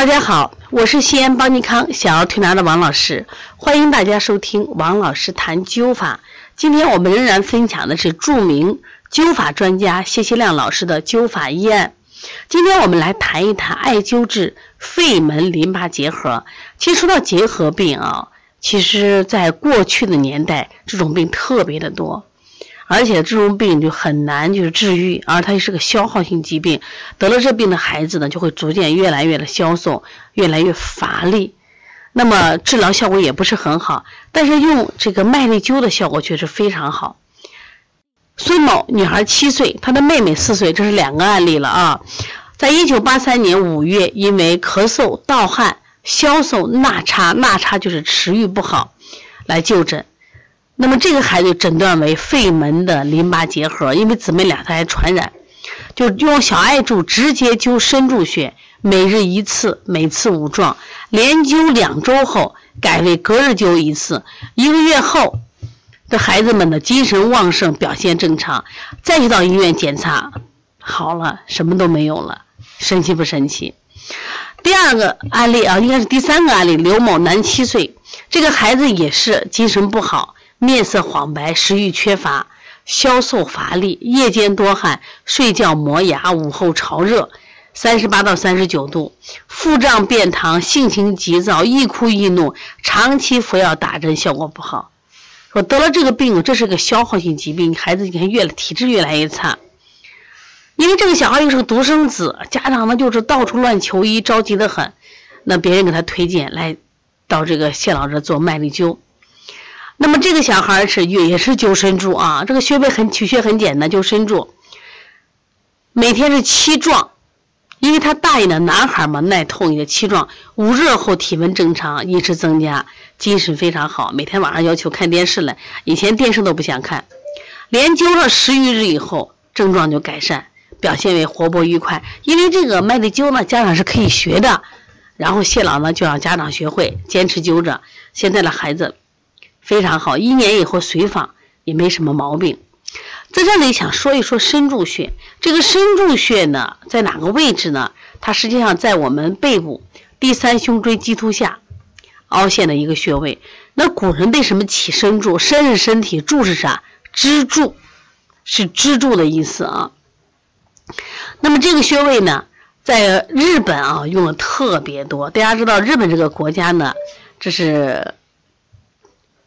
大家好，我是西安邦尼康小儿推拿的王老师，欢迎大家收听王老师谈灸法。今天我们仍然分享的是著名灸法专家谢希亮老师的灸法医案。今天我们来谈一谈艾灸治肺门淋巴结核。其实说到结核病啊，其实在过去的年代，这种病特别的多。而且这种病就很难就是治愈，而它也是个消耗性疾病，得了这病的孩子呢，就会逐渐越来越的消瘦，越来越乏力，那么治疗效果也不是很好。但是用这个麦粒灸的效果却是非常好。孙某，女孩七岁，她的妹妹四岁，这是两个案例了啊。在一九八三年五月，因为咳嗽、盗汗、消瘦、纳差，纳差就是食欲不好，来就诊。那么这个孩子诊断为肺门的淋巴结核，因为姊妹俩他还传染，就用小艾柱直接灸深柱穴，每日一次，每次五壮，连灸两周后改为隔日灸一次，一个月后，这孩子们的精神旺盛，表现正常，再去到医院检查，好了，什么都没有了，神奇不神奇？第二个案例啊，应该是第三个案例，刘某男七岁，这个孩子也是精神不好。面色黄白，食欲缺乏，消瘦乏力，夜间多汗，睡觉磨牙，午后潮热，三十八到三十九度，腹胀便溏，性情急躁，易哭易怒，长期服药打针效果不好。说得了这个病，这是个消耗性疾病，孩子你看越体质越来越差。因为这个小孩又是个独生子，家长呢就是到处乱求医，着急的很。那别人给他推荐来到这个谢老师做麦粒灸。那么这个小孩是也也是灸身柱啊，这个穴位很取穴很简单，灸身柱。每天是七壮，因为他大一点男孩嘛，耐痛也七壮。捂热后体温正常，饮食增加，精神非常好。每天晚上要求看电视了，以前电视都不想看。连灸了十余日以后，症状就改善，表现为活泼愉快。因为这个麦粒灸呢，家长是可以学的。然后谢老呢就让家长学会，坚持灸着。现在的孩子。非常好，一年以后随访也没什么毛病。在这里想说一说深柱穴，这个深柱穴呢，在哪个位置呢？它实际上在我们背部第三胸椎棘突下凹陷的一个穴位。那古人为什么起深柱？身是身体，柱是啥？支柱，是支柱的意思啊。那么这个穴位呢，在日本啊用的特别多。大家知道日本这个国家呢，这是。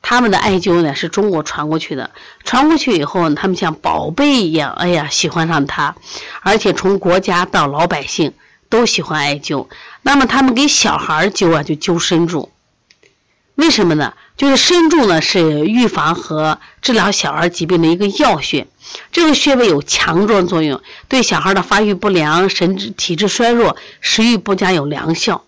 他们的艾灸呢是中国传过去的，传过去以后，他们像宝贝一样，哎呀，喜欢上它，而且从国家到老百姓都喜欢艾灸。那么他们给小孩灸啊，就灸深柱，为什么呢？就是深柱呢是预防和治疗小儿疾病的一个要穴，这个穴位有强壮作用，对小孩的发育不良、神志体质衰弱、食欲不佳有良效。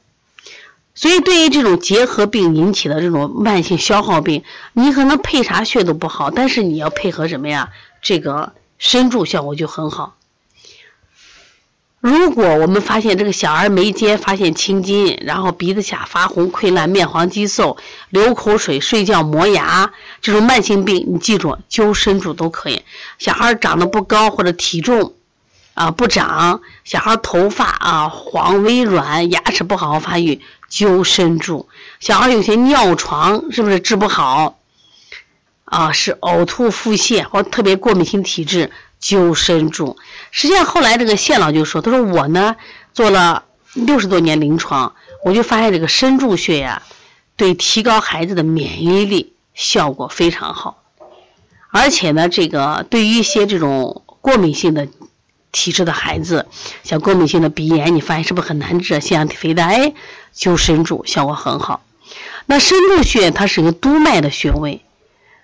所以，对于这种结核病引起的这种慢性消耗病，你可能配啥穴都不好，但是你要配合什么呀？这个深柱效果就很好。如果我们发现这个小儿眉间发现青筋，然后鼻子下发红溃烂、面黄肌瘦、流口水、睡觉磨牙，这种慢性病，你记住灸深柱都可以。小孩长得不高或者体重啊不长，小孩头发啊黄微软，牙齿不好好发育。灸深柱，小孩有些尿床是不是治不好？啊，是呕吐、腹泻或特别过敏性体质，灸深柱。实际上后来这个谢老就说：“他说我呢做了六十多年临床，我就发现这个深柱穴呀，对提高孩子的免疫力效果非常好，而且呢，这个对于一些这种过敏性的。”体质的孩子，像过敏性的鼻炎，你发现是不是很难治？腺样体肥大，哎，灸深柱效果很好。那深柱穴它是一个督脉的穴位，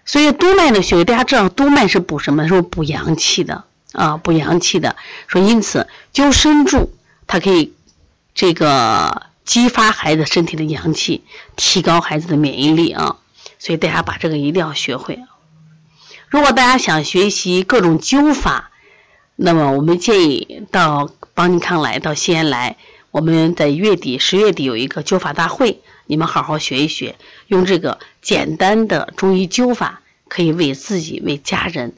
所以督脉的穴位，大家知道督脉是补什么？是补阳气的啊，补阳气的。说因此灸深柱，它可以这个激发孩子身体的阳气，提高孩子的免疫力啊。所以大家把这个一定要学会。如果大家想学习各种灸法，那么我们建议到邦尼康来，到西安来。我们在月底十月底有一个灸法大会，你们好好学一学，用这个简单的中医灸法，可以为自己、为家人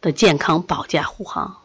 的健康保驾护航。